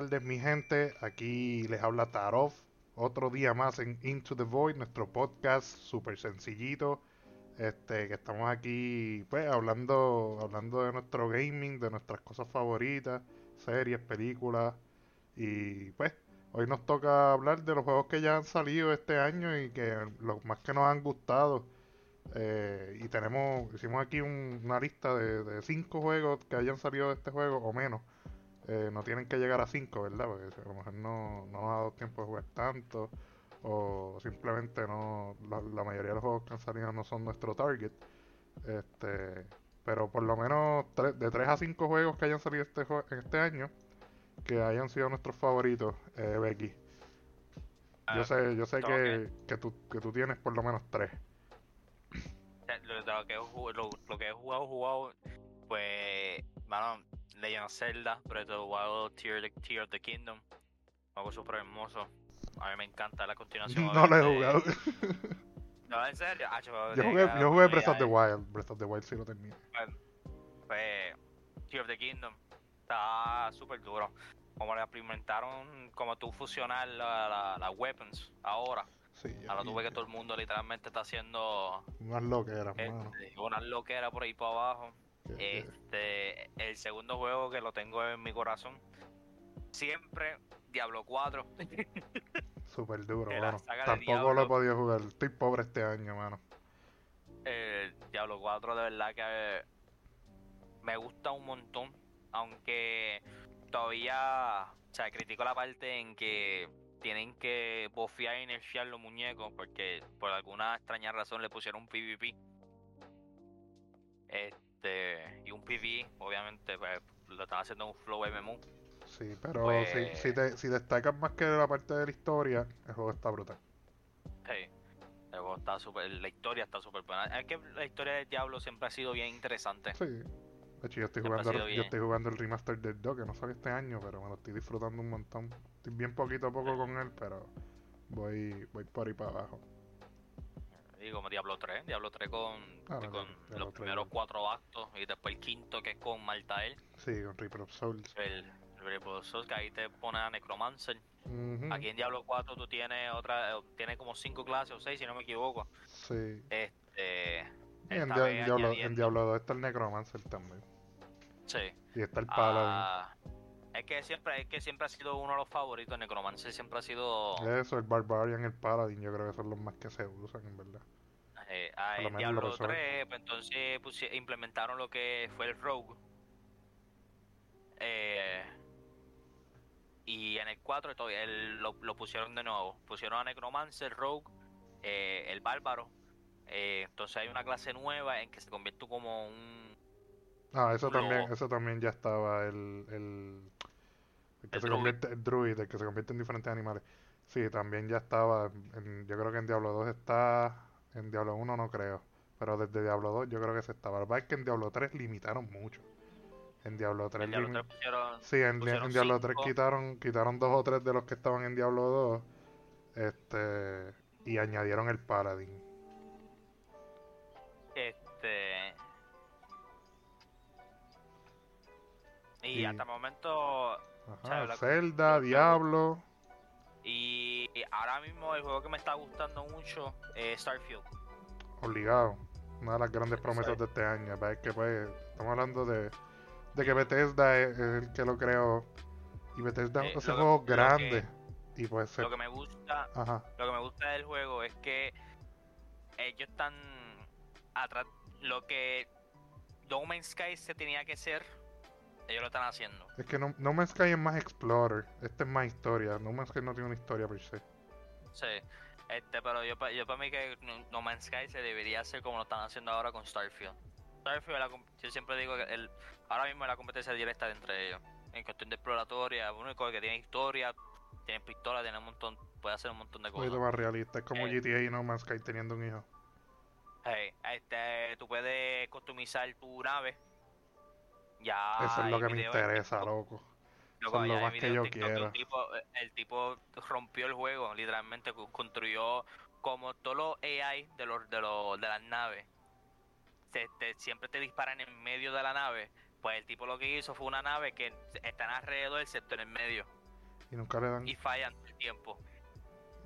tardes, mi gente. Aquí les habla Tarov. Otro día más en Into the Void, nuestro podcast súper sencillito. Este, que estamos aquí, pues, hablando, hablando de nuestro gaming, de nuestras cosas favoritas, series, películas. Y pues, hoy nos toca hablar de los juegos que ya han salido este año y que los más que nos han gustado. Eh, y tenemos, hicimos aquí un- una lista de, de cinco juegos que hayan salido de este juego o menos. Eh, no tienen que llegar a cinco, ¿verdad? Porque a lo mejor no, no nos ha dado tiempo de jugar tanto. O simplemente no. La, la mayoría de los juegos que han salido no son nuestro target. Este. Pero por lo menos de 3 a 5 juegos que hayan salido este, jue- este año. Que hayan sido nuestros favoritos, eh, Becky. Yo Ah, sé, yo sé que, que, tú, que tú tienes por lo menos tres. Eh, Lo, lo que he jugado, lo, lo que he jugado, jugado, pues, mano, Legend of Zelda, Breath of the Wild, Tear, of the Kingdom, algo súper hermoso. A mí me encanta la continuación. No lo he jugado. No, en serio. Ah, Yo jugué, yo jugué Breath of the Wild. Breath of the Wild sí lo eh. Pues, Tear of the Kingdom, está súper duro. Como le implementaron, como tú fusionar la, la, las weapons ahora. Sí, Ahora tú ves que todo el mundo literalmente está haciendo Unas loqueras, este, una loquera por ahí para abajo. Este, el segundo juego que lo tengo en mi corazón, siempre Diablo 4. Súper duro, mano. Tampoco lo he podido jugar. Estoy pobre este año, mano. Eh, Diablo 4 de verdad que eh, me gusta un montón, aunque todavía, o sea, critico la parte en que tienen que bofear y nerfear los muñecos porque por alguna extraña razón le pusieron un PvP. Este, y un PvE, obviamente, pues lo están haciendo en un flow MMO. Sí, pero Pues- si, si, te, si destacas más que la parte de la historia, el juego está brutal. Sí. El juego está súper, la historia está súper buena. Es que la historia del Diablo siempre ha sido bien interesante. Sí. De hecho, yo estoy Siempre jugando, yo estoy jugando el remaster del 2, que no salió este año, pero me lo estoy disfrutando un montón. Estoy bien poquito a poco con él, pero voy, voy por ahí para abajo. Y como Diablo 3, Diablo 3 con, Ah, no, con Diablo los 3 primeros cuatro actos y después el quinto que es con Maltael, Sí, con Reaper of Souls. el, el Reaper of Souls, que ahí te pone a Necromancer. Ujú, Aquí en Diablo 4 tú tienes otra, tienes como cinco clases o seis si no me equivoco. Sí. Este, en, Diablo, en Diablo 2 está el Necromancer también. Sí. Y está el Paladin. Ah, es que siempre, es que siempre ha sido uno de los favoritos, Necromancer siempre ha sido Eso, el Barbarian, el Paladin, yo creo que son los más que se usan, en verdad. Eh, ah, en menos lo Diablo resuelve. 3, pues entonces pusi- implementaron lo que fue el Rogue. Eh, y en el 4 todavía el- lo, lo pusieron de nuevo. Pusieron a Necromancer, Rogue, eh, el Bárbaro. Eh, entonces hay una clase nueva en que se convierte como un... Ah, eso también, eso también ya estaba, el, el, el que El se convierte, el druid, el que se convierte en diferentes animales. Sí, también ya estaba, en- yo creo que en Diablo 2 está, en Diablo 1 no creo, pero desde Diablo 2 yo creo que se estaba. La verdad es que en Diablo 3 limitaron mucho. En Diablo 3 En Diablo limi- 3 pusieron... Sí, en, pusieron en Diablo 3 cinco. quitaron, quitaron dos o tres de los que estaban en Diablo 2, este, y añadieron el Paladin. Este... Y Y- hasta el momento Ajá, Zelda, Diablo, Y ahora mismo el juego que me está gustando mucho es Starfield. obligado. Una de las grandes promesas de este año. Verdad Es que pues, estamos hablando de, de que Bethesda es, es el que lo creó. Y Bethesda Eh, hace que- juegos lo que- grandes. Y pues Lo que me gusta, Ajá. lo que me gusta del juego es que ellos están atrás. Lo que No Man's Sky se tenía que ser, ellos lo están haciendo. Es que no, no Man's Sky es más Explorer. Este es más historia. No Man's Sky no tiene una historia per se. Sí. Este, pero yo, yo para mí que No- Man's Sky se debería hacer como lo están haciendo ahora con Starfield. Starfield, la yo siempre digo que el, ahora mismo es la competencia directa entre ellos. En cuestión de exploratoria, único que tiene historia, tiene pistola, tiene un montón, puede hacer un montón de Un poquito cosas. más realista. Es como Eh. GTA y No Man's Sky teniendo un hijo. Hey, este, tú puedes customizar tu nave. Ya Eso es lo que me en interesa, loco. loco, eso es lo más que yo quiero. el tipo rompió el juego, literalmente construyó como todos los AI de los de los de las naves. se- te- siempre te disparan en medio de la nave. Pues el tipo lo que hizo fue una nave que está alrededor excepto en el medio. Y nunca le dan. Y fallan el tiempo.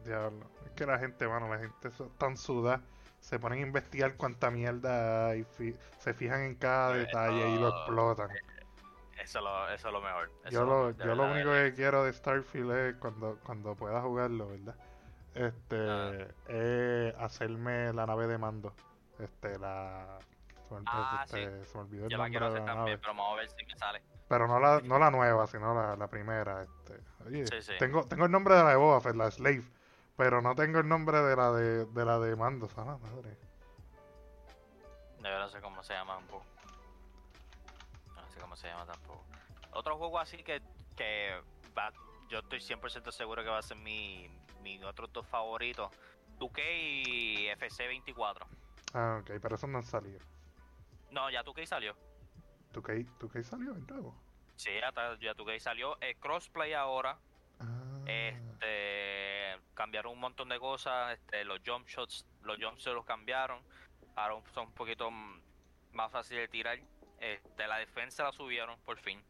Diablo. Es que la gente, mano, la gente es tan suda. Se ponen a investigar cuánta mierda fi- se fijan en cada Pues, detalle y lo ah, explotan. Eso es lo, eso es lo mejor. Yo lo, verdad, único que quiero de Starfield es cuando, cuando pueda jugarlo, ¿verdad? Este, Ah. es hacerme la nave de mando. Este, la... Se me, Ah, este, se me olvidó el Yo la quiero de hacer la también, nave. pero vamos a ver si me sale. Pero no la, no la nueva, sino la, la primera. Este. Oye, Sí, sí. Tengo, tengo el nombre de la de Boba Fett, la Slave, pero no tengo el nombre de la de, de la de Mando, ¿sabes? Madre. Yo no sé cómo se llama tampoco. No sé cómo se llama tampoco. Otro juego así que, que va, yo estoy 100% seguro que va a ser mi, mi otros dos favoritos. 2K y FC24. Ah, ok, pero esos no han salido. No, ya 2K salió. ¿Tu qué, tu qué salió el nuevo? Sí, ya, ya 2K salió. Es crossplay ahora. Ah, Este, cambiaron un montón de cosas. Este, los jump shots, los jump shots los cambiaron. Ahora son un poquito mm, más fácil de tirar. Este, la defensa la subieron por fin.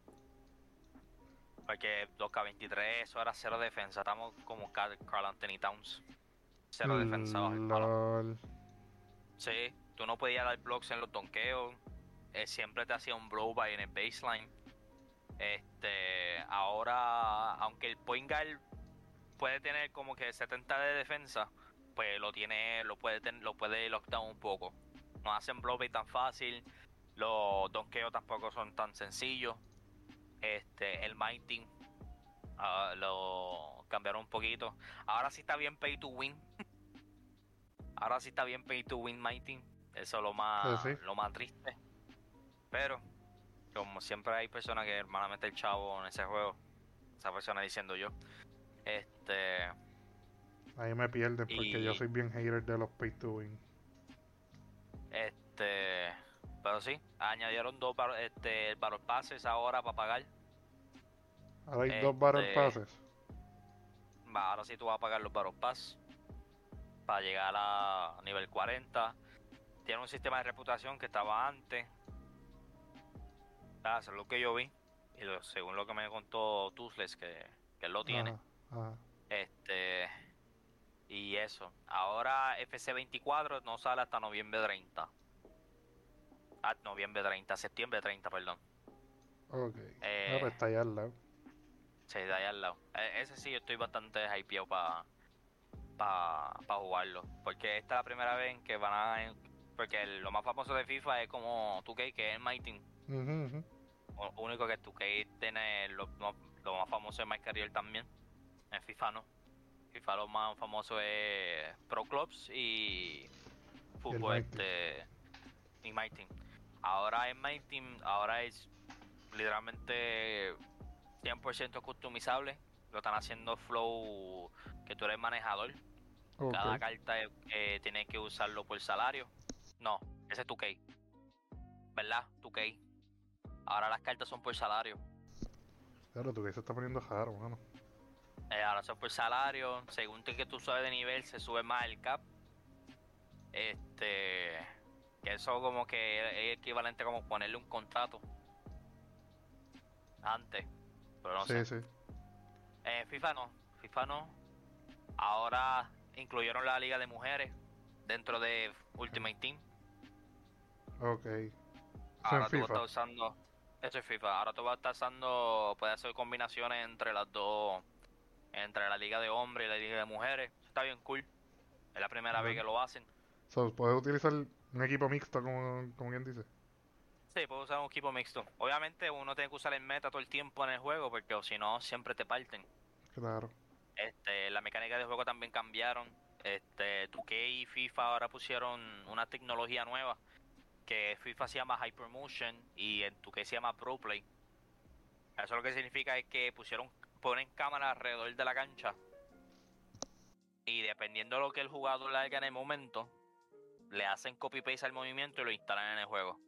Porque 2K23, eso era cero defensa. Estamos como Carl Carl Anthony Towns. Cero defensa bajo el palo. Sí, tú no podías dar blocks en los donkeos. eh, siempre te hacía un blow by en el baseline. Este, ahora, aunque el point guard puede tener como que 70 de defensa, pues lo tiene, lo puede tener, lo puede lockdown un poco. No hacen blow by tan fácil. Los donkeos tampoco son tan sencillos. Este, el mighty ah, lo cambiaron un poquito. Ahora sí está bien pay to win. Ahora sí está bien pay to win Mighty. Eso es lo más, Sí, sí. lo más triste. Pero, como siempre hay personas que hermanamente el chavo en ese juego. Esa persona diciendo yo. Este. Ahí me pierden porque yo soy bien hater de los pay to win. Este. Pero sí, añadieron dos este, Battle Passes ahora para pagar. Ahora hay dos Battle Este- Passes. Ahora sí tú vas a pagar los Pass para llegar a nivel 40. Tiene un sistema de reputación que estaba antes. Ah, eso es lo que yo vi. Y lo- según lo que me contó Toothless, que, que él lo tiene. Ajá, ajá. Este. Y eso. Ahora FC24 no sale hasta noviembre 30. Ah, noviembre 30, septiembre 30, perdón. Ok. Eh, Ah, pues está allá al lado. Sí, de ahí al lado. E- ese sí yo estoy bastante hypeado para pa, pa jugarlo. Porque esta es la primera vez en que van a... Porque el- lo más famoso de FIFA es como 2K, que es el ujú. Lo único que 2K tiene lo, lo- lo más famoso es My Career también. En FIFA no. FIFA lo más famoso es Pro Clubs y fútbol este y My Team. Ahora es My Team, ahora es literalmente 100% customizable. Lo están haciendo flow que tú eres manejador. Cada carta eh, tiene que usarlo por salario. No, ese es 2K. ¿Verdad? 2K. Ahora las cartas son por salario. Claro, tu que se está poniendo raro, mano. Eh, ahora son por salario. Según que tú subes de nivel, se sube más el cap. Este. Que eso como que es equivalente como ponerle un contrato. Antes. Pero no sí, sé. sí. Eh, FIFA no. FIFA no. Ahora incluyeron la liga de mujeres dentro de Ultimate Team. Ok. Ahora tú vas a estar usando. Eso es FIFA. Ahora tú vas a estar usando. Puedes hacer combinaciones entre las dos. Entre la liga de hombres y la liga de mujeres. Eso Está bien cool. Es la primera vez que lo hacen. So, ¿Puedes utilizar un equipo mixto, como, como quien dice? Sí, puedes usar un equipo mixto. Obviamente uno tiene que usar el meta todo el tiempo en el juego porque si no siempre te parten. Claro. Este, la mecánica de juego también cambiaron. Este, 2K y FIFA ahora pusieron una tecnología nueva que FIFA se llama Hypermotion y en 2K se llama Pro Play. Eso lo que significa es que pusieron ponen cámaras alrededor de la cancha y dependiendo de lo que el jugador le haga en el momento, le hacen copy paste al movimiento y lo instalan en el juego.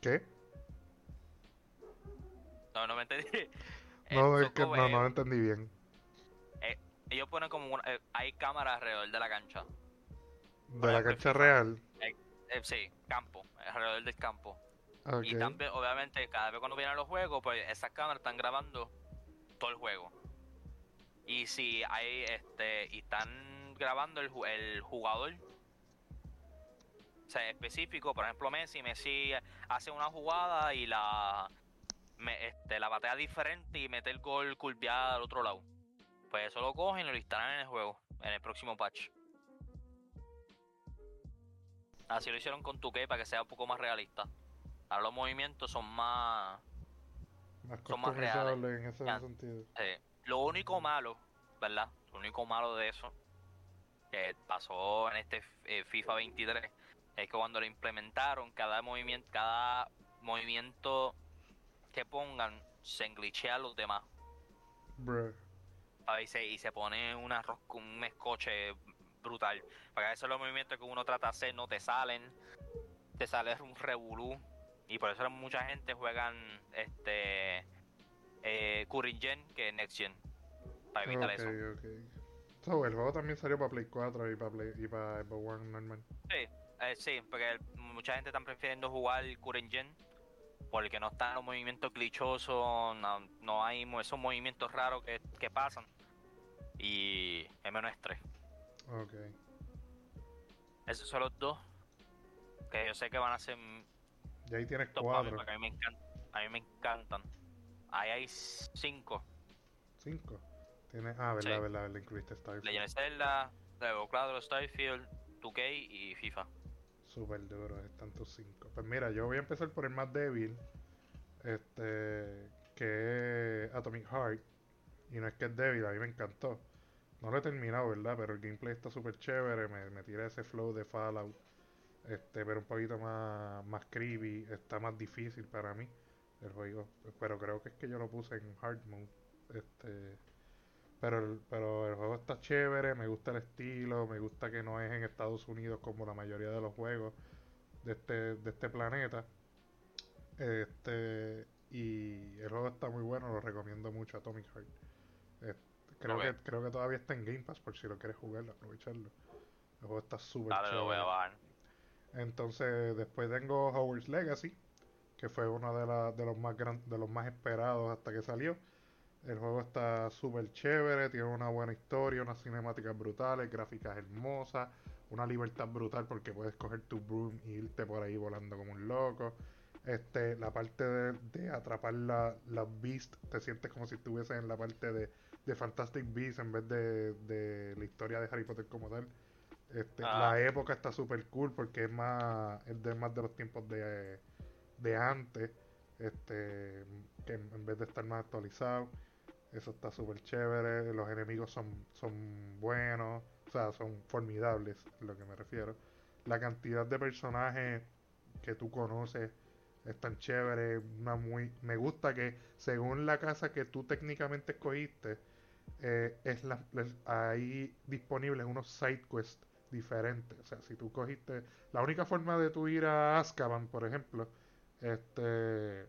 ¿Qué? No, no me entendí. No, Eh, es que no, no lo eh, entendí bien. Ellos ponen como una, eh, hay cámaras alrededor de la cancha. De la ejemplo, cancha real. Eh, sí, campo, alrededor del campo. Y también, obviamente, cada vez cuando vienen los juegos, pues esas cámaras están grabando todo el juego. Y si hay, este, y están grabando el, el jugador o sea, específico, por ejemplo Messi, Messi hace una jugada y la este, la batea diferente y mete el gol curviado al otro lado. Pues eso lo cogen y lo instalan en el juego, en el próximo patch. Así lo hicieron con 2 para que sea un poco más realista. Ahora los movimientos son más. son más reales. En ese sentido. Lo único malo, ¿verdad? Lo único malo de eso que pasó en este eh, FIFA 23 es que cuando lo implementaron, cada movimiento, cada movimiento que pongan se englichea a los demás. Veces, y se pone un arroz con un escoche brutal. Para que veces los movimientos que uno trata de hacer no te salen, te sale un revolú. Y por eso mucha gente juegan este eh, Current Gen que Next Gen. Para evitar eso. el juego también salió para Play 4 y para, Play, y para Xbox One normal. Sí, eh, sí, porque mucha gente está prefiriendo jugar Current Gen porque no están los movimientos glitchosos, no, hay esos movimientos raros que, pasan y es menos estrés. Ok. Esos son los dos que yo sé que van a ser. Y ahí tienes cuatro. a, mí me encantan, a mí me encantan. Ahí hay cinco. ¿Cinco? Tienes, ah, verdad, verdad, verdad, incluiste Starfield. Legend of Zelda, Claro, Starfield, 2K y FIFA. Súper duro, están tus cinco. Pues mira, yo voy a empezar por el más débil, este, que es Atomic Heart. Y no es que es débil, a mí me encantó. No lo he terminado, ¿verdad? Pero el gameplay está súper chévere, me, me tira ese flow de Fallout. Este, pero un poquito más, más creepy, está más difícil para mí el juego. Pero creo que es que yo lo puse en hard mode. Este, pero el, pero el juego está chévere, me gusta el estilo, me gusta que no es en Estados Unidos como la mayoría de los juegos de este, de este planeta. Este, y el juego está muy bueno, lo recomiendo mucho a Atomic Heart. creo, que, creo que todavía está en Game Pass por si lo quieres jugar, aprovecharlo. El juego está súper chévere. Entonces, después tengo Howard's Legacy, que fue uno de, de los más de los más esperados hasta que salió. El juego está súper chévere, tiene una buena historia, unas cinemáticas brutales, gráficas hermosas, una libertad brutal porque puedes coger tu broom y irte por ahí volando como un loco. Este, la parte de, atrapar las la Beast, te sientes como si estuvieses en la parte de, de Fantastic Beasts en vez de, de, la historia de Harry Potter como tal. Este, ah. La época está súper cool porque es más, es de más de los tiempos de, de antes, este, que en vez de estar más actualizado. Eso está súper chévere. Los enemigos son, son buenos. O sea, son formidables, es lo que me refiero. La cantidad de personajes que tú conoces es tan chévere. Una muy, me gusta que según la casa que tú técnicamente escogiste, eh, es la, hay disponibles unos side quests diferentes. O sea, si tú cogiste. La única forma de tú ir a Azkaban, por ejemplo, este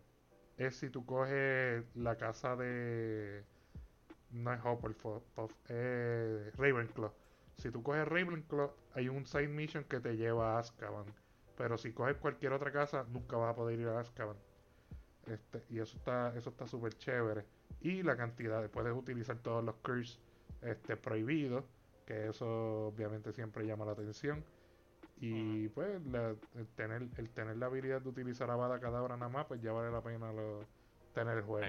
es si tú coges la casa de no es Hufflepuff, es Ravenclaw. Si tú coges Ravenclaw, hay un side mission que te lleva a Azkaban. Pero si coges cualquier otra casa, nunca vas a poder ir a Azkaban. Este, y eso está eso está súper chévere. Y la cantidad, puedes utilizar todos los curses este, prohibidos, que eso obviamente siempre llama la atención. Y pues el, tener, el tener la habilidad de utilizar a Bada Cadabra nada más, pues ya vale la pena tener el juego.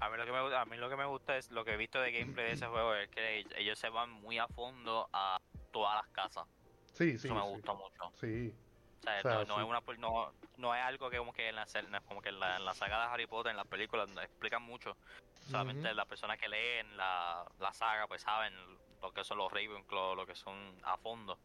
A mí, lo que me, a mí lo que me gusta es lo que he visto de gameplay de ese juego es que ellos se van muy a fondo a todas las casas. Sí, sí. Eso me gusta mucho. Sí. O sea, no, no, es una, no, no, es algo que como que en la, como que en la, en la, saga de Harry Potter, en las películas, explican mucho. Solamente las personas que leen la, la saga pues saben lo que son los Ravenclaw, lo que son a fondo.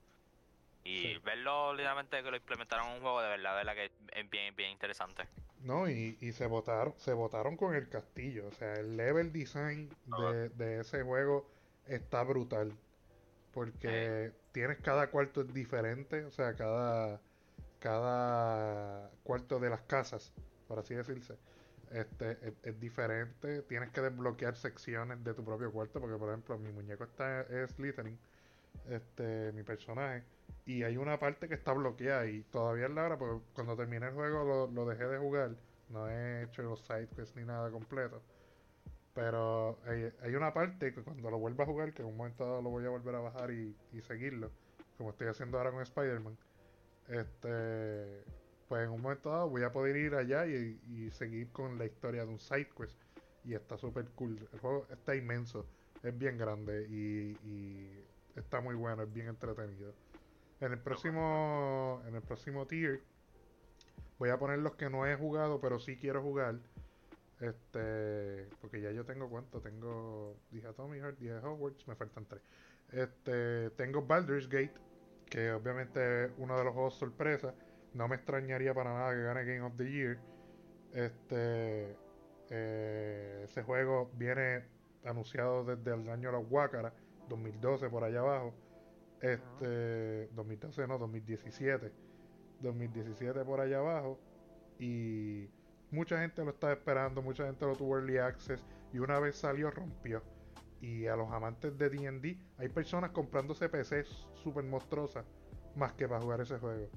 Y verlo literalmente que lo implementaron en un juego de verdad, de verdad que es bien, bien interesante. No, y, y se votaron, se votaron con el castillo. O sea, el level design de, de ese juego está brutal. Porque tienes cada cuarto es diferente. O sea, cada, cada cuarto de las casas, por así decirse, este, es, diferente. Tienes que desbloquear secciones de tu propio cuarto. Porque, por ejemplo, mi muñeco está es Slytherin, este, mi personaje. Y hay una parte que está bloqueada y todavía es la hora, porque cuando terminé el juego lo, lo dejé de jugar. No he hecho los sidequests ni nada completo. Pero hay, hay, una parte que cuando lo vuelva a jugar, que en un momento dado lo voy a volver a bajar y, y seguirlo, como estoy haciendo ahora con Spider-Man, este, pues en un momento dado voy a poder ir allá y, seguir con la historia de un sidequest. Y está súper cool. El juego está inmenso, es bien grande y, y está muy bueno, es bien entretenido. En el próximo, en el próximo tier voy a poner los que no he jugado, pero sí quiero jugar. Este, porque ya yo tengo cuánto, tengo, dije Tommy Heart, dije Hogwarts, me faltan tres. Este, tengo Baldur's Gate, que obviamente es uno de los juegos sorpresa. No me extrañaría para nada que gane Game of the Year. Este, eh, ese juego viene anunciado desde el año de los Huácaras, 2012 por allá abajo. Este, 2012 no, 2017. 2017 por allá abajo. Y mucha gente lo estaba esperando, mucha gente lo tuvo early access. Y una vez salió, rompió. Y a los amantes de DD, hay personas comprándose PCs super monstruosas más que para jugar ese juego.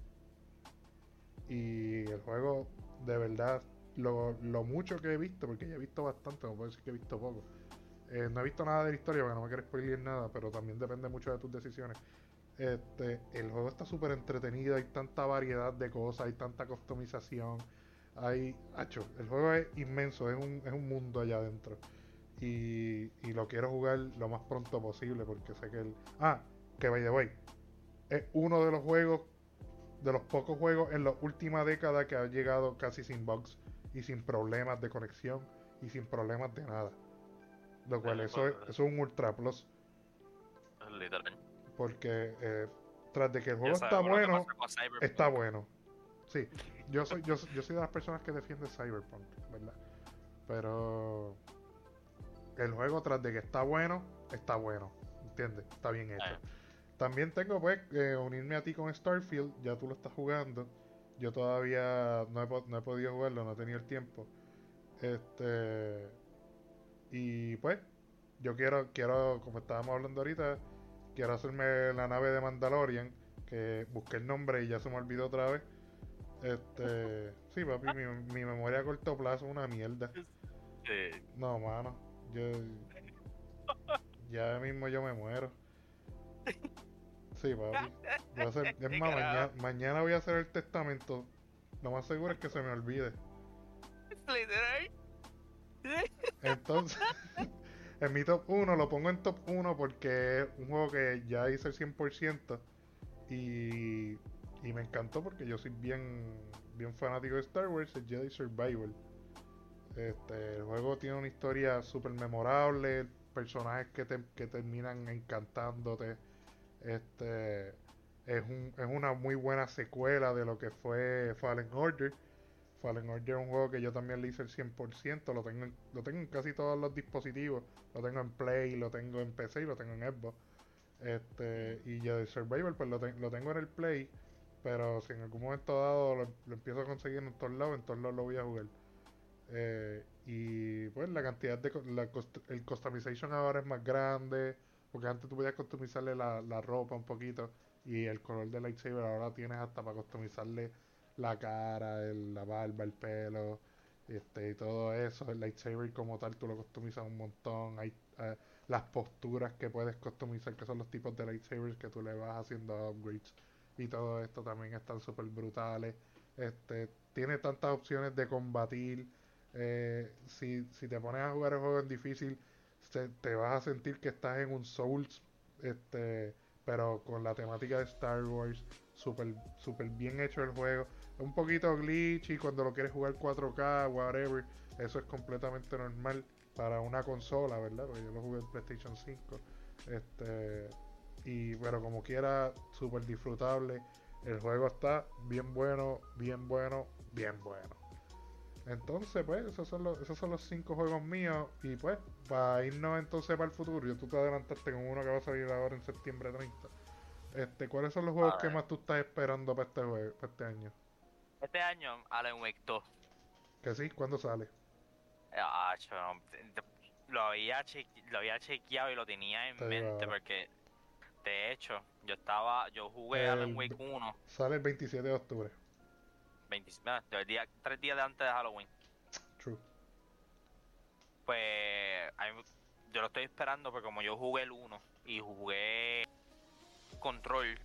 Y el juego, de verdad, lo, lo mucho que he visto, porque ya he visto bastante, no puedo decir que he visto poco. Eh, no he visto nada de la historia porque no me quiero spoiler nada, pero también depende mucho de tus decisiones. Este, el juego está súper entretenido, hay tanta variedad de cosas, hay tanta customización. Hay, hacho, el juego es inmenso, es un, es un mundo allá adentro. Y, y lo quiero jugar lo más pronto posible porque sé que el... Ah, que by the way, es uno de los juegos, de los pocos juegos en la última década que ha llegado casi sin bugs y sin problemas de conexión y sin problemas de nada. Lo cual eso es, eso es un ultra plus. Literal. Porque eh, tras de que el juego está bueno, está bueno. Sí, yo soy, yo, yo soy de las personas que defiende Cyberpunk, ¿verdad? Pero el juego tras de que está bueno, está bueno. ¿Entiendes? Está bien hecho. Ah. También tengo pues que unirme a ti con Starfield, ya tú lo estás jugando. Yo todavía no he, no he podido jugarlo, no he tenido el tiempo. Este y pues yo quiero quiero como estábamos hablando ahorita, quiero hacerme la nave de Mandalorian, que busqué el nombre y ya se me olvidó otra vez. Este, sí, papi, mi, mi memoria a corto plazo es una mierda. Sí. No, mano. Yo. Ya mismo yo me muero. Sí, papi. Voy a hacer- es más, mañana voy a hacer el testamento. Lo más seguro es que se me olvide. Literal. Entonces, en mi top 1 lo pongo en top 1 porque es un juego que ya hice el 100% y, y me encantó porque yo soy bien, bien fanático de Star Wars, el Jedi Survival. Este, el juego tiene una historia súper memorable, personajes que, te, que terminan encantándote. Este, es, un, es una muy buena secuela de lo que fue Fallen Order. Fallen Order es un juego que yo también le hice el 100%, lo tengo en, lo tengo en casi todos los dispositivos, lo tengo en Play, lo tengo en PC y lo tengo en Xbox. Este, y yo de Survival pues lo, ten- lo tengo en el Play, pero si en algún momento dado lo, empiezo a conseguir en todos lados, en todos lados lo voy a jugar. Eh, y pues la cantidad de el customization ahora es más grande, porque antes tú podías customizarle la, la ropa un poquito y el color del lightsaber ahora tienes hasta para customizarle la cara, el- la barba, el pelo, este, y todo eso. El lightsaber como tal tú lo customizas un montón. Hay eh, las posturas que puedes customizar, que son los tipos de lightsabers que tú le vas haciendo upgrades. Y todo esto también están súper brutales. Este, tiene tantas opciones de combatir. Eh, si, si te pones a jugar el juego en difícil, te vas a sentir que estás en un Souls, este, pero con la temática de Star Wars, súper super bien hecho el juego. Un poquito glitchy cuando lo quieres jugar 4K, whatever, eso es completamente normal para una consola, ¿verdad? Porque yo lo jugué en PlayStation 5. Este, y pero como quiera, súper disfrutable. El juego está bien bueno, bien bueno, bien bueno. Entonces, pues, esos son los, esos son los cinco juegos míos. Y pues, para irnos entonces para el futuro, yo tú te adelantaste con uno que va a salir ahora en septiembre 30. Este, ¿cuáles son los juegos que más tú estás esperando para este juego, para este año? Este año, Alan Wake 2. Que sí, ¿cuándo sale? Ah, lo, había lo había chequeado y lo tenía en mente porque de hecho, yo estaba, yo jugué Alan Wake 1, Sale el 27 de octubre. 20, ah, día, tres días de antes de Halloween. True. Pues mí- yo lo estoy esperando porque como yo jugué el 1 y jugué Control,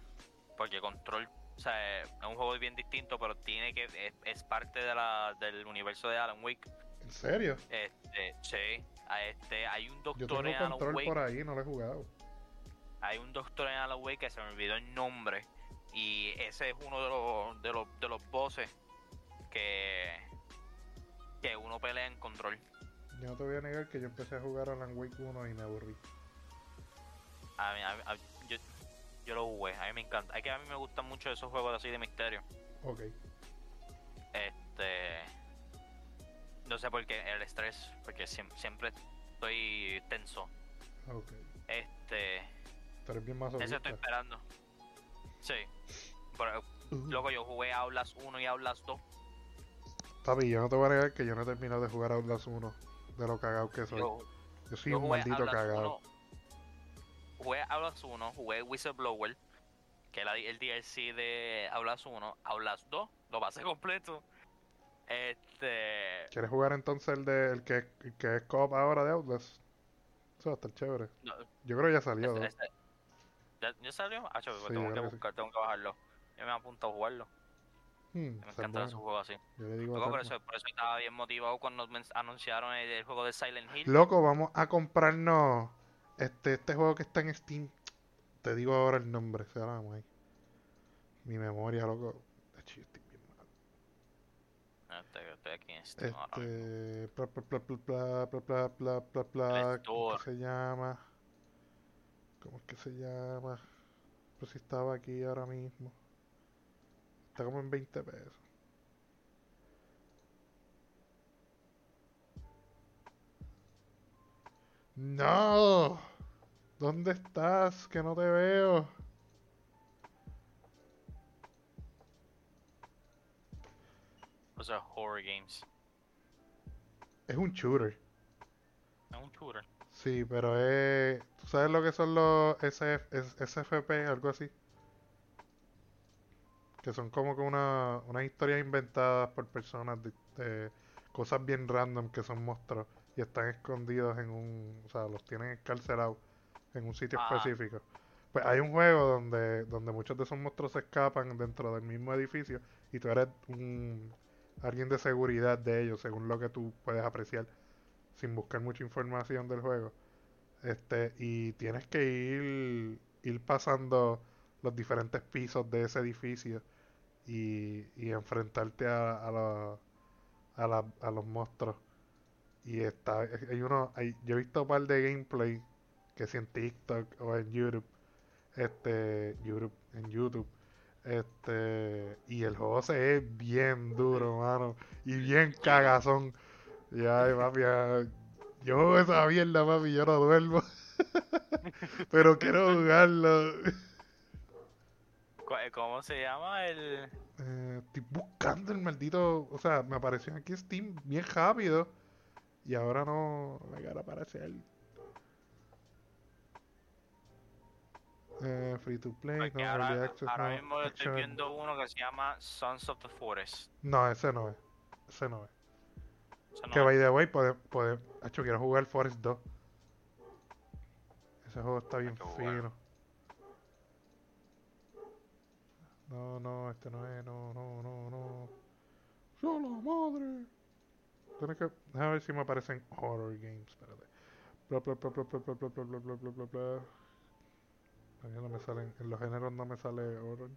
porque Control, o sea, es un juego bien distinto, pero tiene que es, es parte de la, del universo de Alan Wake. ¿En serio? Este, sí, a este, hay un Yo doctor en tengo Alan control Wake, por ahí, no lo he jugado. hay un doctor en Alan Wake que se me olvidó el nombre y ese es uno de los de los de los bosses que que uno pelea en Control. Yo no te voy a negar que yo empecé a jugar Alan Wake 1 y me aburrí. A mí, a mí- a- yo, yo lo jugué, a mí me encanta. Es que a mí me gustan mucho esos juegos así de misterio. Ok. Este. No sé por qué, el estrés, porque siem- siempre estoy tenso. Ok. Este. Eres bien Eso masoquista. estoy esperando. Sí. Pero, luego yo jugué Aulas 1 y Aulas 2. Papi, yo no te voy a negar que yo no he terminado de jugar Outlast 1. De lo cagado que soy. Yo, Yo soy yo un maldito Outlast cagado. 1, Jugué Aulas 1, jugué Whistleblower, que era el DLC de Aulas 1. Aulas 2, lo pasé completo. Este. ¿Quieres jugar entonces el de el que, el que es co ahora de Outlast? Eso va a estar chévere. no, Yo creo que ya salió. Este- ¿no? este- ¿Ya, ya salió? Ah, chaval, Sí, tengo que sí. buscar, tengo que bajarlo. Yo me apunto a jugarlo. Hmm, Me está encantan bueno. esos juegos así. Yo le digo Luego, por, eso, por eso estaba bien motivado cuando men- anunciaron el, el juego de Silent Hill. Loco, vamos a comprarnos este, este juego que está en Steam. Te digo ahora el nombre, se llama ahí. Mi memoria, loco. Estoy bien mal. Ah, Estoy, aquí en Steam ahora. Este. Bla, bla, bla, bla, bla, bla, bla, bla, bla, El ¿Cómo Store. que se llama? ¿Cómo es que se llama? Pues si estaba aquí ahora mismo. Está como en 20 pesos. ¡No! ¿Dónde estás? Que no te veo. O sea, Horror Games. Es un shooter. Es un shooter. Sí, pero es... ¿Tú sabes lo que son los SF, SFP, algo así? Que son como que una, unas historias inventadas por personas de, de cosas bien random que son monstruos y están escondidos en un... O sea, los tienen encarcelados en un sitio Ah. específico. Pues hay un juego donde, donde muchos de esos monstruos se escapan dentro del mismo edificio y tú eres un, alguien de seguridad de ellos, según lo que tú puedes apreciar, sin buscar mucha información del juego. Este, y tienes que ir, ir pasando los diferentes pisos de ese edificio y, y enfrentarte a, a, a, los monstruos. Y está, hay uno, yo he visto un par de gameplay que si en TikTok o en YouTube, este, YouTube, en YouTube, este, y el juego se ve bien duro, mano, y bien cagazón. Y ay, papi, yo juego esa mierda, papi, yo no duermo. Pero quiero jugarlo. ¿Cómo se llama el...? Eh, estoy buscando el maldito. O sea, me apareció aquí Steam bien rápido. Y ahora no me quiere aparecer. Eh, free to play, no, ahora, early access, ahora no, mismo estoy viendo uno que se llama Sons of the Forest. No, ese no es. Ese no es. Eso no Que es- by the way, puede, puede, Hacho, quiero jugar Forest 2. Ese juego está bien fino. No, no, este no es, no, no, no, no. ¡Solo madre! Tienes que. Déjame ver si me aparecen horror games. Espérate. Bla bla bla bla bla bla bla bla bla bla bla bla bla. A mí no me salen. En los géneros no me sale horror.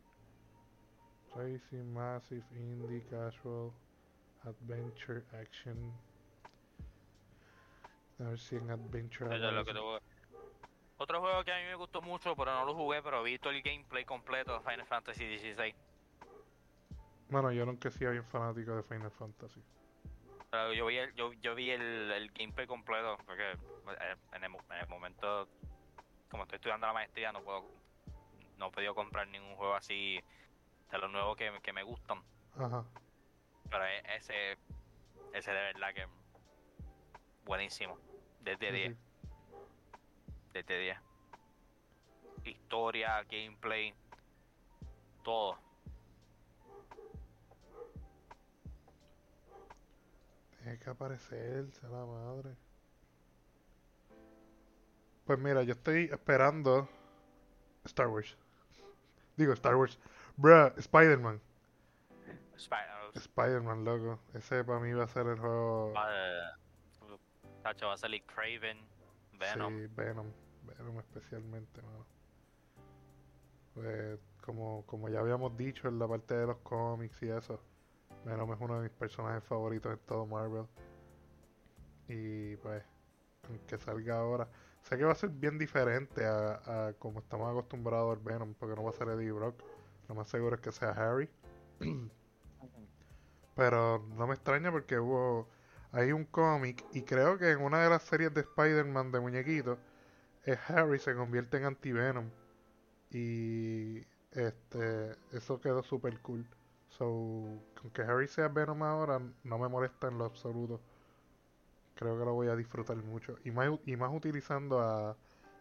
Racing, Massive, Indie, Casual. Adventure, Action. A ver si en Adventure eso es lo que aparece. te voy a- Otro juego que a mí me gustó mucho, pero no lo jugué, pero vi todo el gameplay completo de Final Fantasy XVI. Bueno, yo nunca he sido bien fanático de Final Fantasy. Pero yo vi el, yo, yo vi el, el gameplay completo, porque eh, en el, mo- en el momento, como estoy estudiando la maestría, no puedo no he podido comprar ningún juego así de los nuevos que, que me gustan. Ajá. Pero e- ese, ese de verdad que buenísimo. Desde sí, 10, sí. desde 10. historia, gameplay, todo. Tiene que aparecerse la madre. Pues mira, yo estoy esperando Star Wars. Digo Star Wars. Bruh, Spider-Man. Spider- Spider-Man, loco. Ese para mí va a ser el juego. va, tacho, va a salir Craven, Venom. Sí, Venom. Venom especialmente, mano. Pues, como, como ya habíamos dicho en la parte de los cómics y eso, Venom es uno de mis personajes favoritos en todo Marvel. Y pues, que salga ahora. Sé que va a ser bien diferente a, a como estamos acostumbrados al Venom, porque no va a ser Eddie Brock. Lo más seguro es que sea Harry. Pero no me extraña porque hubo. Hay un cómic y creo que en una de las series de Spider-Man de muñequitos, es Harry se convierte en anti-Venom. Y este eso quedó super cool. So, aunque Harry sea Venom ahora, no me molesta en lo absoluto. Creo que lo voy a disfrutar mucho. Y más, y más utilizando a,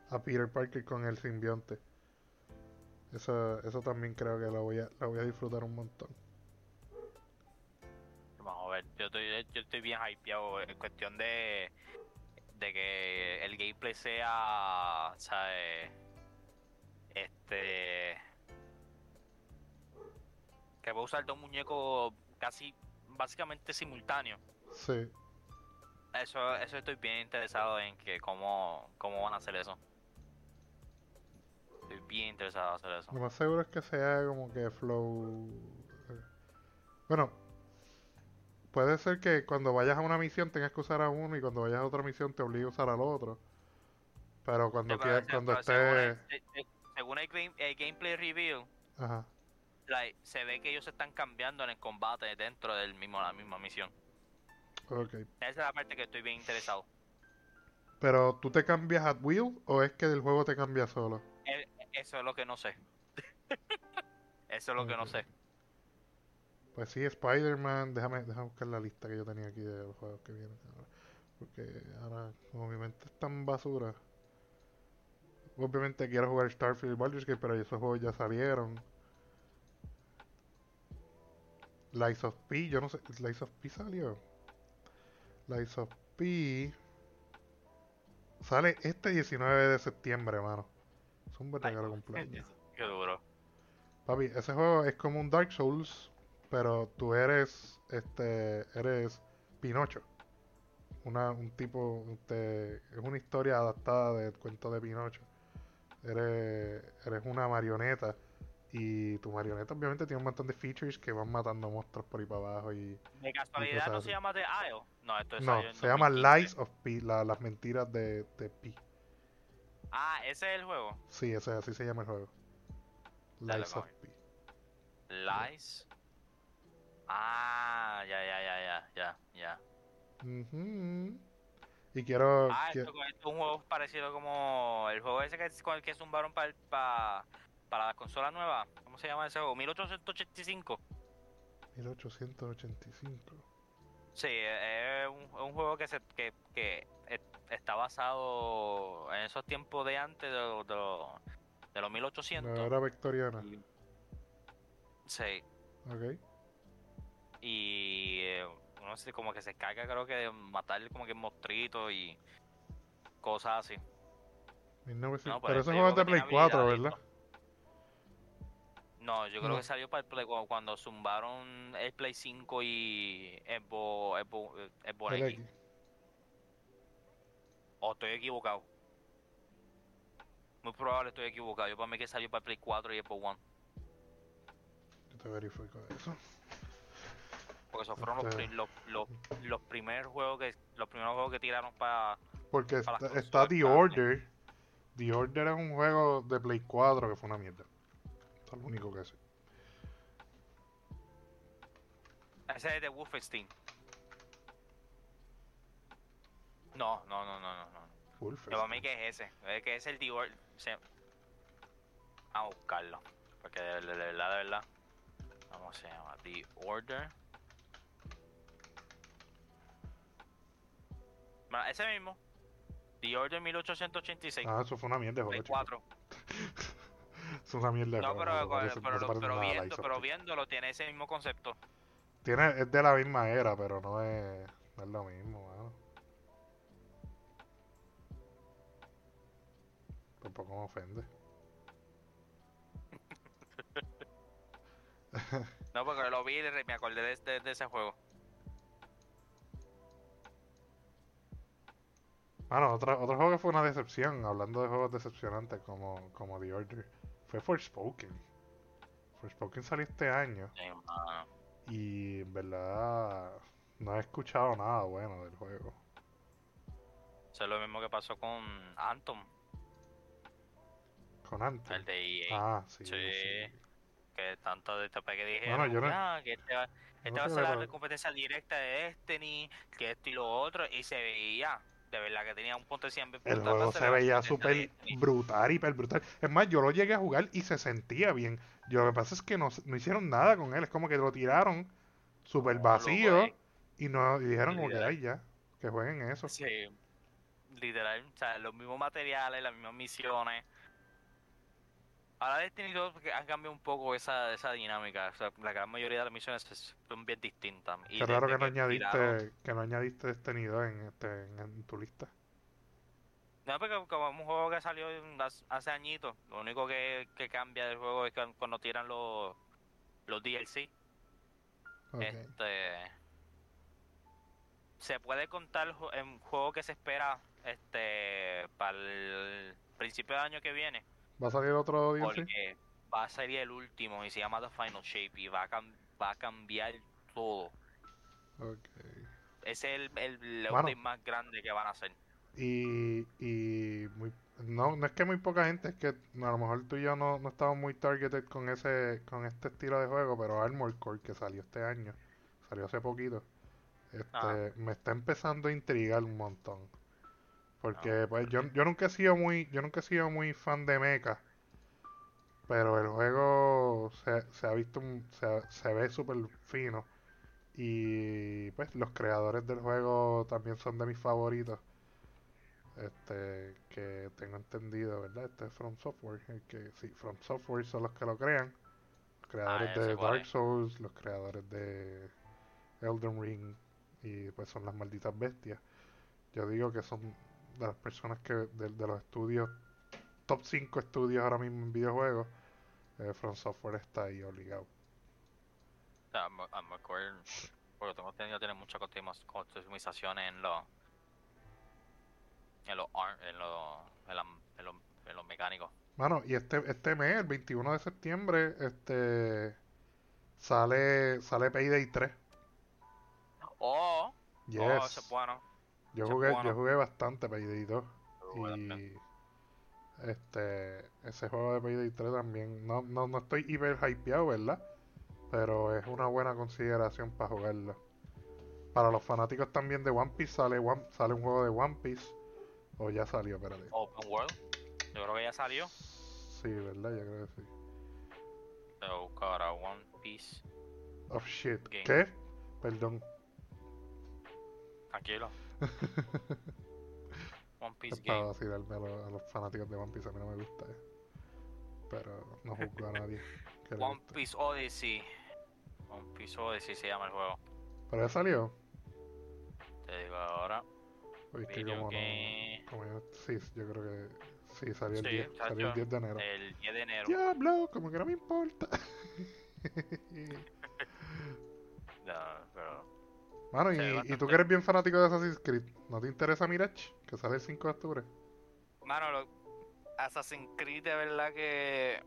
a Peter Parker con el simbionte. Eso, eso también creo que lo voy a, lo voy a disfrutar un montón. Ver, yo estoy, yo estoy bien hypeado en cuestión de, de que el gameplay sea, ¿sabes? Este. Que voy a usar dos muñecos casi, básicamente simultáneos. Sí. Eso, eso estoy bien interesado en que cómo, cómo van a hacer eso. Estoy bien interesado en hacer eso. Lo más seguro es que sea como que flow. eh, Bueno, puede ser que cuando vayas a una misión tengas que usar a uno y cuando vayas a otra misión te obligue a usar al otro. Pero cuando, Sí, pero quieras- cuando esté. según el, game- el gameplay review, Ajá. like, se ve que ellos se están cambiando en el combate dentro del mismo la misma misión. Ok. Esa es la parte que estoy bien interesado. Pero tú te cambias at will o es que el juego te cambia solo? E- Eso es lo que no sé. Eso es lo que no sé. Pues sí, Spider-Man. Déjame, déjame buscar la lista que yo tenía aquí de los juegos que vienen ahora. Porque ahora, como mi mente es tan basura. Obviamente quiero jugar Starfield y Baldur's Gate, pero esos juegos ya salieron. Lies of P, yo no sé. ¿Lies of P salió? Lies of P. Sale este 19 de septiembre, mano. Es un verdadero cumpleaños. Qué duro. Papi, ese juego es como un Dark Souls, pero tú eres, este, eres Pinocho. Una, un tipo, este, es una historia adaptada del cuento de Pinocho. Eres, eres una marioneta y tu marioneta obviamente tiene un montón de features que van matando monstruos por ahí para abajo y... ¿De casualidad no así. se llama The Isle? No, esto es No, se llama Lies of P, la- las mentiras de, de P. Ah, ese es el juego. Sí, ese, así se llama el juego. Dale, Lies of. P. Lies. Ah, ya, ya, ya, ya, ya, ya. Y quiero... Ah, esto, esto es un juego parecido como el juego ese que es con el que zumbaron para para la consola nueva. ¿Cómo se llama ese juego? 1885. 1885. Sí, es un, es un juego que, se, que, que es- está basado en esos tiempos de antes de, los- de, de los 1800. La era victoriana. Sí, Ok. Y eh, uno se, como que se carga creo que de matar como que monstruitos y cosas así. 1900 No, pero pero ese este juego es de Play tiene 4, habilidades, ¿verdad? No, yo creo No. que salió para el Play cu- cuando zumbaron el Play 5 y Xbox, Xbox, Xbox El X. X. O estoy equivocado. Muy probable estoy equivocado. Yo para mí que salió para el Play 4 y Xbox One. Yo te verifico eso. Porque esos fueron los, Este- los, los, los primeros juegos que los primeros juegos que tiraron para Porque Para está, The. Order. The Order es un juego de Play 4 que fue una mierda. Es lo único que sé. ese es de Wolfenstein. No, no, no, no, no, no. Yo para mí que es ese. Es que es el The Order. se- Vamos a buscarlo. Porque de, de- de verdad, de verdad. ¿Cómo se llama? The Order. Bueno, ese mismo. The Order 1886. Ah, eso fue una mierda chico. 4. Es una mierda No, pero, parece- pero, pero viendo, pero viéndolo tiene ese mismo concepto. Tiene, es de la misma era, pero no es, no es lo mismo, mano. Tampoco me ofende. No, porque lo vi y me acordé de, de- de ese juego. Bueno, otro, otro juego que fue una decepción, hablando de juegos decepcionantes como, como The Order, fue Forspoken. Forspoken salió este año y en verdad no he escuchado nada bueno del juego. Eso es lo mismo que pasó con Anthem, Con Anthem. el de EA. Ah, sí. Sí. sí. Que tanto de tope que dijeron, Bueno, yo no- "Ah, que este va, este no va a ser la competencia directa de Destiny, que esto y lo otro, y se veía, de verdad que tenía un potencial El juego se veía súper brutal, hiper brutal. Es más, yo lo llegué a jugar y se sentía bien. Yo lo que pasa es que no, no hicieron nada con él. Es como que lo tiraron súper vacío eh. y, no, y dijeron como que ay ya, que jueguen eso. Sí, literal, o sea, los mismos materiales, las mismas misiones. Ahora Destiny 2 que han cambiado un poco esa, esa dinámica, o sea, la gran mayoría de las misiones es- son bien distintas. Y Qué raro que no añadiste, tiraron- que no añadiste este nido en, este, en, en tu lista. No, porque como es un juego que salió hace- añitos, lo único que, que cambia del juego es que cuando tiran los, los DLC. Este. Se puede contar en juego que se espera este para el principio del año que viene. ¿Va a salir otro DLC? Porque va a salir el último y se llama The Final Shape y va a, va a cambiar todo. Ok. Ese es el, el, el update más grande que van a hacer. Y, y muy, no, no es que muy poca gente, es que a lo mejor tú y yo no, no estamos muy targeted con ese, con este estilo de juego, pero Armor Core que salió este año, salió hace poquito, este, Ajá. me está empezando a intrigar un montón. Porque Ah, pues ¿por yo, yo nunca he sido muy, yo nunca he sido muy fan de mecha, pero el juego se, se ha visto, se, se ve súper fino. Y pues los creadores del juego también son de mis favoritos. Este, que tengo entendido, ¿verdad? Este es From Software, que sí, From Software son los que lo crean. Los creadores Ah, sé de Dark. Souls, los creadores de Elden Ring y pues son las malditas bestias. Yo digo que son de las personas que de, de los estudios top 5 estudios ahora mismo en videojuegos, eh, From Software está ahí obligado. O sea, Armor- Armor Core, porque tengo entendido tiene muchas customiz- customizaciones en los en los en los en, la- en los en los mecánicos. Mano, y este, este mes, el 21 de septiembre, este sale, sale Payday 3. Oh, Yes. oh, eso es bueno. Yo jugué, bueno. yo jugué bastante Payday 2. Bueno, Y este ese juego de Payday 3 también. No, no, no estoy hiper hypeado, ¿verdad? Pero es una buena consideración para jugarlo. Para los fanáticos también de One Piece sale, One- sale un juego de One Piece. O ya salió, espérate. Open World. Yo creo que ya salió. Sí, ¿verdad? Yo creo que sí. Voy a buscar ahora One Piece. Oh shit. Game. ¿Qué? Perdón. Tranquilo. One Piece Es para vacilarme a los, a los fanáticos de One Piece, a mí no me gusta. eh. Pero no juzgo a nadie. One. Piece Odyssey. One Piece Odyssey se llama el juego. Pero ya salió. Te digo ahora. Que Video como no. Como yo, sí, yo creo que. Sí, salió el, Sí, 10, salió el chacho. 10 de enero. El 10 de enero. Diablo, como que no me importa. No, Mano, y, y tú que eres bien fanático de Assassin's Creed, ¿no te interesa Mirage? Que sale el 5 de octubre. Mano, lo, Assassin's Creed de verdad que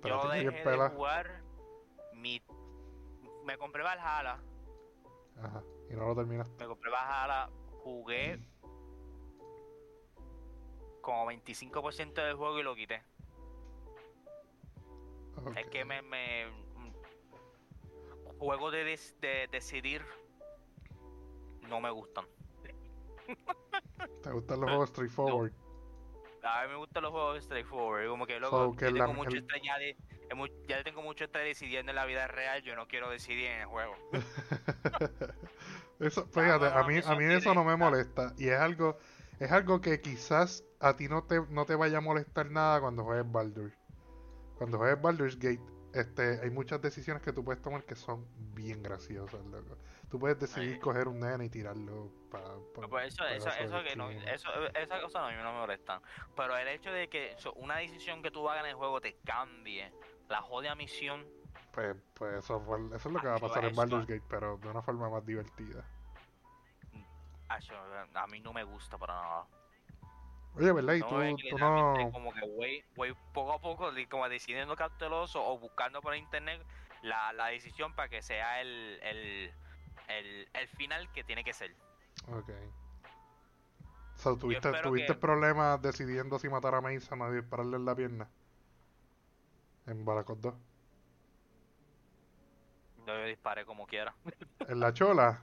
Pero yo dejé de jugar mi me compré Valhalla, Ajá, y no lo terminaste. me compré Valhalla, jugué como 25% del juego y lo quité. Es que me, me juegos de, de decidir no me gustan. ¿Te gustan los juegos straightforward? A mí me gustan los juegos straightforward, como que So, luego que yo la- tengo mucho el- estrés ya de, tengo mucho estrés decidiendo en la vida real, yo no quiero decidir en el juego. eso, fíjate, a no, mí, a mí eso no me molesta. Y es algo, es algo que quizás a ti no te, no te vaya a molestar nada cuando juegues Baldur. Cuando juegues Baldur's Gate, este, hay muchas decisiones que tú puedes tomar que son bien graciosas, loco. Tú puedes decidir coger un nene y tirarlo para... Pues eso, eso, eso que no, eso, esas cosas no, a mí no me molestan. Pero el hecho de que so- una decisión que tú hagas en el juego te cambie la jodida misión, Pues, pues eso, fue- eso es lo que va a pasar en Baldur's Gate, pero de una forma más divertida. a mí no me gusta para nada. Oye, ¿verdad? Y No tú, no... como que voy, voy poco a poco como decidiendo cauteloso o buscando por internet la, la decisión para que sea el, el, el, el final que tiene que ser. Ok. ¿tuviste, espero ¿tuviste que- problemas decidiendo si matar a Mason o dispararle en la pierna? En Balacot 2. Yo disparé como quiera. En la chola.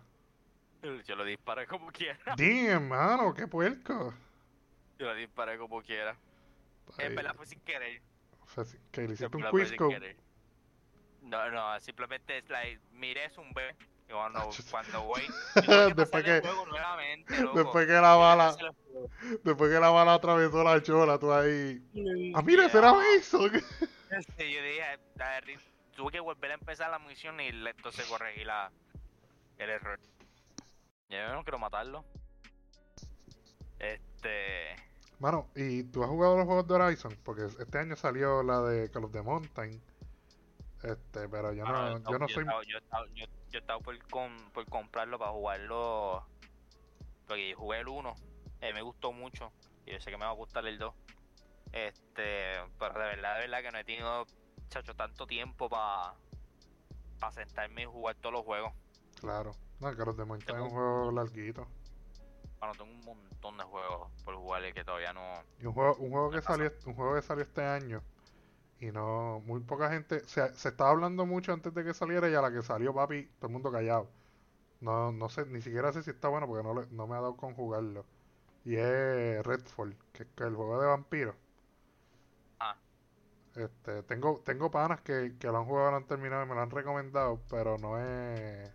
Yo lo disparé como quiera. Damn, mano, qué puerco. Yo lo disparé como quiera. Ahí, En verdad fue sin querer. fue así, que le hiciste un querer. No, no, simplemente es like, miré es un B. Y cuando, Ah, cuando voy, yo Después que- el juego nuevamente, loco. Después que la bala, después que la bala atravesó la chola, tú ahí. Ah, mira, ese era Mason. Sí, yo dije, "Ah, ri- tuve que volver a empezar la misión y entonces corregí la, el error. Yo no quiero matarlo. Este. Mano, ¿y tú has jugado los juegos de Horizon? Porque este año salió la de Call of the Mountain. Este, pero yo no, yo no soy. estaba- yo estaba, yo, yo estaba por, com- por comprarlo para jugarlo. Porque jugué el 1. eh, me gustó mucho. Y yo sé que me va a gustar el 2. Este. Pero de verdad, de verdad que no he tenido, chacho, tanto tiempo para. Para sentarme y jugar todos los juegos. Claro. No, Call of the Mountain es un juego larguito. Bueno, tengo un montón de juegos por jugar y que todavía no. Y un juego, un juego que pasa. salió, un juego que salió este año. Y no, muy poca gente, se, se estaba hablando mucho antes de que saliera y a la que salió papi, todo el mundo callado. No, no sé, ni siquiera sé si está bueno porque no, le- no me ha dado con jugarlo. Y es Redfall, que es el juego de vampiros. Ah. Este, tengo, tengo panas que, que lo han jugado, lo han terminado y me lo han recomendado, pero no es,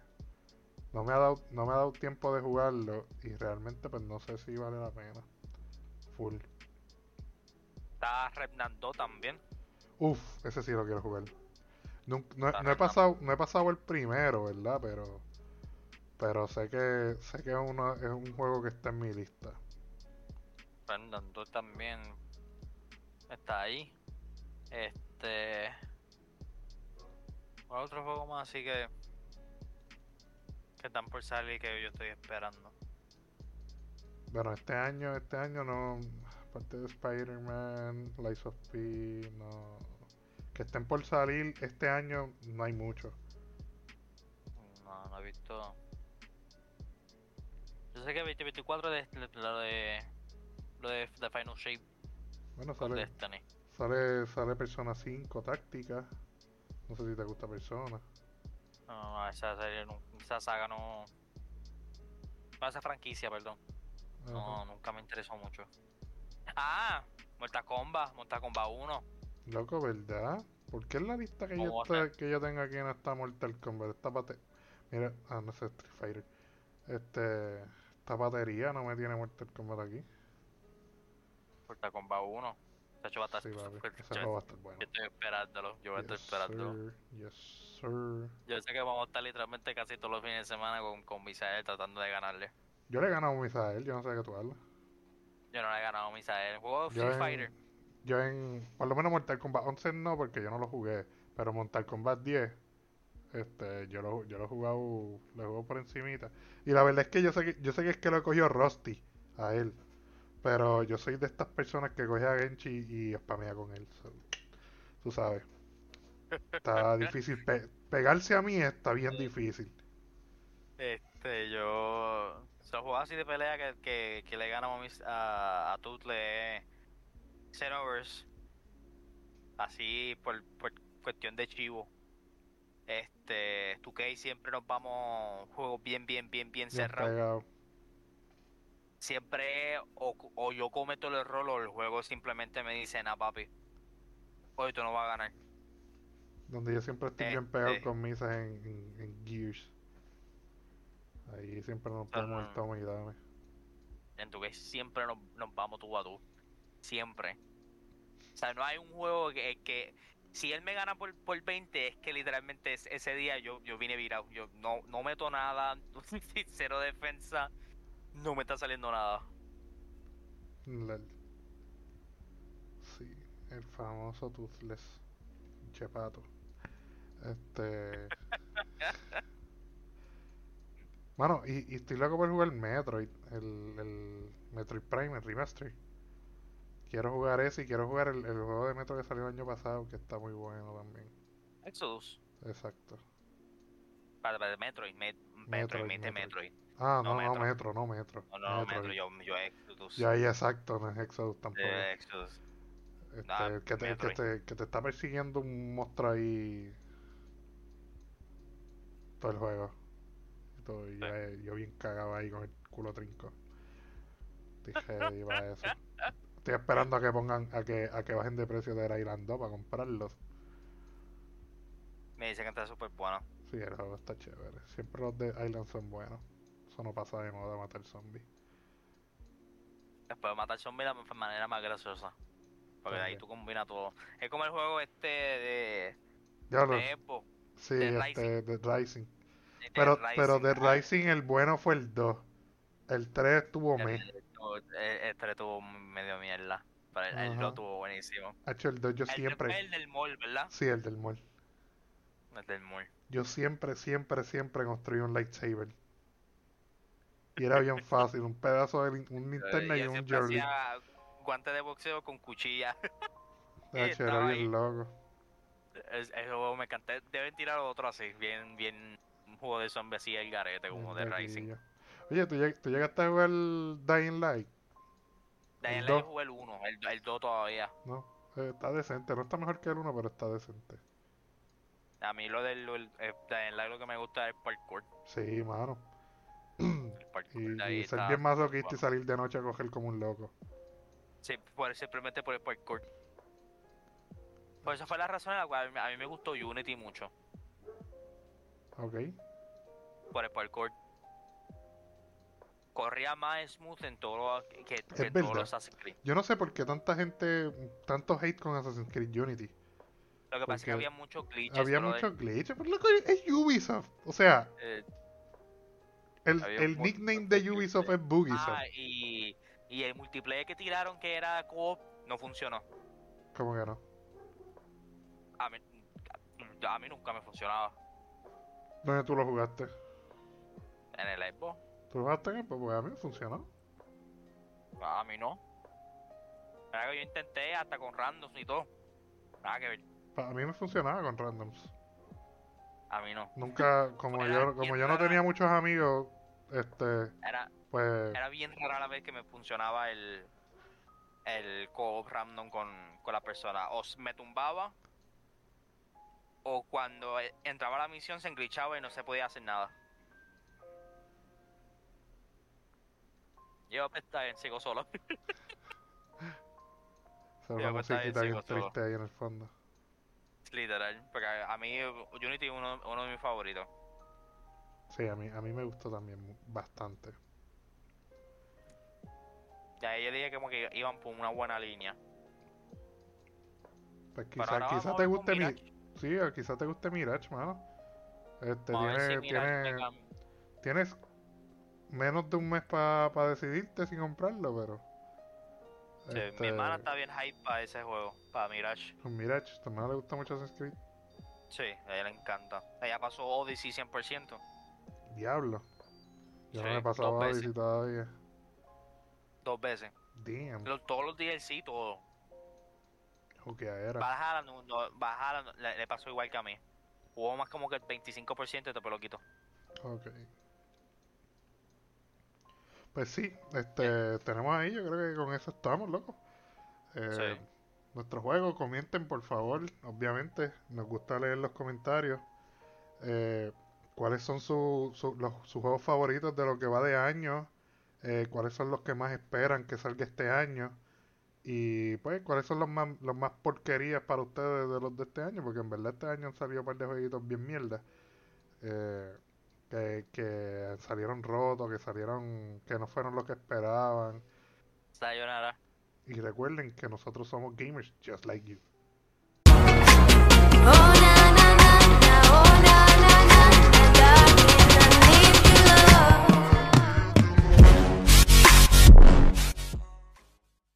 no me ha dado, no me ha dado tiempo de jugarlo y realmente pues no sé si vale la pena. Full. Está Remnant 2 también. Uf, ese sí lo quiero jugar. No, no he pasado, no he pasado el primero, ¿verdad? Pero, pero sé que, sé que es, uno, es un juego que está en mi lista. Remnant 2 también está ahí. Este. ¿Cuál otro juego más así que. Que están por salir que yo estoy esperando? Bueno, este año, este año no, aparte de Spider-Man, Lies of P, no, que estén por salir este año no hay mucho. No, no he visto. Yo sé que 2024 de lo de. lo de The Final Shape Bueno, sale, Destiny. sale, sale Persona 5 táctica. No sé si te gusta Persona. No, no, esa serie, no- esa saga no. No, esa franquicia, perdón. No, Ajá. nunca me interesó mucho. Ah, Mortal Kombat, Mortal Kombat 1. Loco, ¿verdad? ¿Por qué en la lista que yo, ¿Cómo está- va a que yo tengo aquí no está Mortal Kombat? Esta bate... Mira, ah, no sé, Street Fighter. Este, esta batería no me tiene Mortal Kombat aquí. Mortal Kombat 1. De hecho, va a estar Sí, va a estar bueno. Yo estoy esperándolo, yo voy a estar esperándolo. sir, Yes, sir. Yo sé que vamos a estar literalmente casi todos los fines de semana con, con Misael tratando de ganarle. Yo le he ganado a Misael, yo no sé de qué tú hablas. Yo no le he ganado a Misael. Juego Free en, Fighter. yo en, por lo menos Mortal Kombat 11 no, porque yo no lo jugué. Pero Mortal Kombat 10, este, yo lo, yo lo he jugado, lo he jugado por encimita. Y la verdad es que yo sé que, yo sé que es que lo he cogido Rusty a él. Pero yo soy de estas personas que coge a Genchi y spamea con él. so, tú sabes. Está difícil. pe- pegarse a mí está bien difícil. Este, yo. Son juegos así de pelea que, que, que le ganamos a, a, Tutle Xenoverse. Así por, por cuestión de chivo. Este, 2K siempre nos vamos juegos bien, bien, bien, bien Bien cerrados. Siempre o, o yo cometo el error o el juego simplemente me dice, nah papi, hoy tú no vas a ganar. Donde yo siempre estoy bien pegado Este. con misas en, en, en Gears. Ahí siempre nos ponemos el toma y dame. en tu que siempre nos, nos vamos tú a tú. Siempre. O sea, no hay un juego que, que si él me gana por, por 20, es que literalmente es- ese día yo, yo vine virado. Yo no, no meto nada, cero defensa, no me está saliendo nada. Lol. Sí, el famoso Toothless. Chepato. Este. Mano, y, y estoy loco por jugar Metroid, el, el Metroid Prime, el remaster. Quiero jugar ese y quiero jugar el, el juego de Metro que salió el año pasado, que está muy bueno también. Exodus. Exacto. Para, para Metroid, Met- Metroid, Metroid, Metroid. Ah, No, no, no, Metro. No Metro. No, no. Metro, yo, yo Exodus. Ya, ya, exacto, no es Exodus tampoco. Eh, Exodus. Este, que te, que te, que te está persiguiendo un monstruo ahí todo el juego. Todo, yo bien cagado ahí con el culo trinco. Dije, iba eso. Estoy esperando a que pongan, a que, a que bajen de precio de Island 2 para comprarlos. Me dicen que está súper bueno. Sí, el juego está chévere. Siempre los de Island son buenos. Eso no pasa de moda matar zombies. Después de matar zombies de la manera más graciosa. Porque de ahí tú combinas todo. Es como el juego este de, Ya lo, de Epo. sí, este, Dead Rising. de Pero, Dead pero Rising. Dead Rising el bueno fue el 2. El 3 estuvo El- me. el- el- Este tuvo medio mierda. Pero el, el Ajá. 2 tuvo buenísimo. Hecho el 2 yo siempre. el del mall, ¿verdad? Sí, el del mall. El del mall. Yo siempre, siempre, siempre construí un lightsaber. Y era bien fácil, un pedazo de un linterna y un hacía guante de boxeo con cuchilla. Era estaba ahí. bien loco. Es- Ese juego me encanté. Deben tirar otro así, bien, bien. Juego de zombies así, el garete, como de Rising. Oye, ¿tú, lleg- tú llegaste a jugar Dying Light, El le dos. jugué el 1, el, el 2 todavía. ¿no? Eh, está decente, no está mejor que el 1, pero está decente. A mí lo del el, eh, Dying Light lo que me gusta es el parkour. Sí, mano. El parkour Y, de ahí y ser bien masoquista y bueno. salir de noche a coger como un loco. Sí, por, simplemente por el parkour. Por esa fue la razón en la cual a mí me gustó Unity mucho. Ok. Por el parkour. Corría más smooth en todo lo que, que, en todos los Assassin's Creed. Yo no sé por qué tanta gente, tanto hate con Assassin's Creed Unity. Lo que pasa es que había muchos glitches. Había muchos glitches, pero loco, es Ubisoft. O sea, Eh, el, el nickname de Ubisoft es Bugisoft. ah, y, y el multiplayer que tiraron que era co-op no funcionó. ¿Cómo que no? A mí, a mí nunca me funcionaba. ¿Dónde tú lo jugaste? En el Xbox, ¿Tú jugaste en Xbox? Pues a mí me funcionó. a mí no. Mira que yo intenté hasta con randoms y todo. Nada que ver. A mí me funcionaba con randoms. A mí no. Nunca, como yo, como yo no tenía muchos amigos, este, Era, pues, era bien rara la vez que me funcionaba el el co-op random con, con la persona. O me tumbaba. O cuando eh, entraba a la misión se englitchaba y no se podía hacer nada. Yo pues, está bien, sigo solo. se Ya, una pues, musiquita bien solo. triste ahí en el fondo. Literal. Porque a mí Unity es uno, uno de mis favoritos. Sí, a mí, a mí me gustó también bastante. Ya yo dije como que iban por una buena línea. Pues Pero quizá, te guste mi, Mirage. sí, o quizá te guste Mirage, mano. Este, tiene, si Mirage tiene, me cambia. tienes menos de un mes para decidirte si comprarlo, pero. Sí, este, Mi hermana está bien hype para ese juego, para Mirage. Mirage, a tu hermana le gusta mucho Assassin's Creed. Sí, a ella le encanta. Ella pasó Odyssey 100%. Diablo. Yo no Sí, me he pasado dos veces. Odyssey todavía. Dos veces. Damn. Lo- todos los DLC, todo. Juqueadera. Bajala, no, no, Bajala no- le, le pasó igual que a mí. Hubo más como que el 25% y después lo quitó. Ok. Pues sí, este, tenemos ahí, yo creo que con eso estamos, loco. Eh, Sí. Nuestro juego, comenten por favor, obviamente, nos gusta leer los comentarios. Eh, ¿Cuáles son su- su- los, sus juegos favoritos de lo que va de año? Eh, ¿Cuáles son los que más esperan que salga este año? Y pues, ¿cuáles son los más, los más porquerías para ustedes de los de este año? Porque en verdad este año han salido un par de jueguitos bien mierda. Eh, que, que salieron rotos, que salieron, que no fueron lo que esperaban. Sayonara. Y recuerden que nosotros somos gamers just like you.